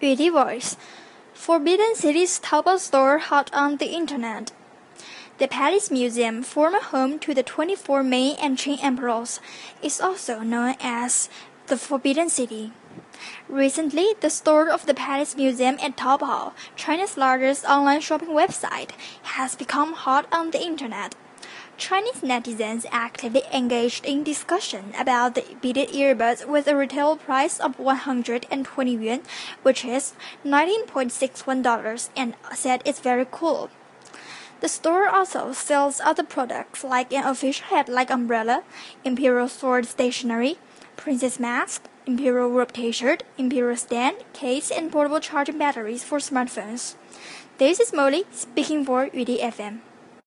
Voice Forbidden City's Taobao store hot on the internet. The Palace Museum, former home to the 24 Ming and Qing emperors, is also known as the Forbidden City. Recently, the store of the Palace Museum at Taobao, China's largest online shopping website, has become hot on the internet. Chinese netizens actively engaged in discussion about the beaded earbuds with a retail price of 120 yuan, which is $19.61, and said it's very cool. The store also sells other products like an official hat-like umbrella, imperial sword stationery, princess mask, imperial robe t-shirt, imperial stand, case, and portable charging batteries for smartphones. This is Molly speaking for Yudi FM.